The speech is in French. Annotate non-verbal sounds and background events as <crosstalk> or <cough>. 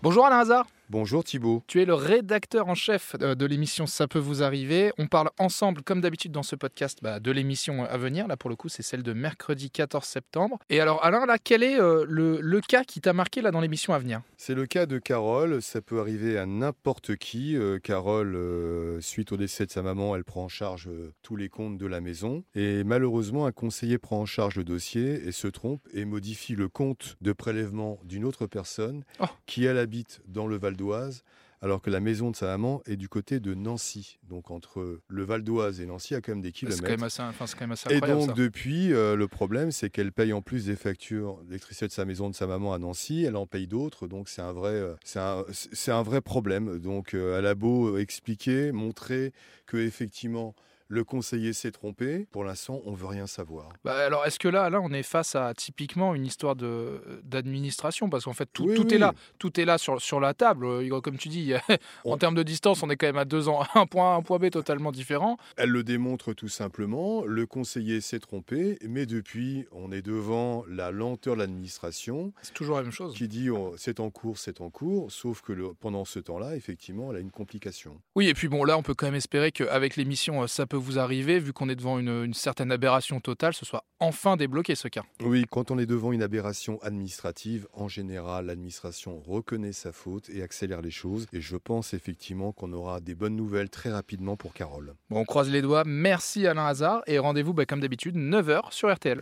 Bonjour Alain Hazard. Bonjour Thibault. Tu es le rédacteur en chef euh, de l'émission Ça peut vous arriver. On parle ensemble, comme d'habitude dans ce podcast, bah, de l'émission à venir. Là, pour le coup, c'est celle de mercredi 14 septembre. Et alors, Alain, là, quel est euh, le, cas qui t'a marqué là dans l'émission à venir? C'est le cas de Carole. Ça peut arriver à n'importe qui. Euh, Carole, suite au décès de sa maman, elle prend en charge tous les comptes de la maison. Et malheureusement, un conseiller prend en charge le dossier et se trompe et modifie le compte de prélèvement d'une autre personne oh. qui, elle, habite dans le Val d'Oise, alors que la maison de sa maman est du côté de Nancy. Donc entre le Val d'Oise et Nancy, il y a quand même des kilomètres. C'est quand, même assez Et donc depuis, euh, le problème, c'est qu'elle paye en plus des factures d'électricité de sa maison de sa maman à Nancy, elle en paye d'autres, donc c'est un vrai, euh, c'est un, vrai problème. Donc euh, elle a beau expliquer, montrer que effectivement le conseiller s'est trompé. Pour l'instant, on veut rien savoir. Bah alors, est-ce que là, là, on est face à typiquement une histoire de d'administration? Parce qu'en fait, tout, tout est là, tout est là sur, sur la table. Euh, comme tu dis, <laughs> en termes de distance, on est quand même à deux ans, <laughs> un point A, un point B totalement différent. Elle le démontre tout simplement. Le conseiller s'est trompé, mais depuis, on est devant la lenteur de l'administration. C'est toujours la même chose. Qui dit oh, c'est en cours, c'est en cours, sauf que le, pendant ce temps-là, effectivement, elle a une complication. Oui, et puis bon, là, on peut quand même espérer qu'avec l'émission, euh, ça peut vous arriver, vu qu'on est devant une, certaine aberration totale, ce soit enfin débloqué ce cas. Oui, quand on est devant une aberration administrative, en général, l'administration reconnaît sa faute et accélère les choses. Et je pense effectivement qu'on aura des bonnes nouvelles très rapidement pour Carole. Bon, on croise les doigts. Merci Alain Hazard et rendez-vous bah, comme d'habitude 9h sur RTL.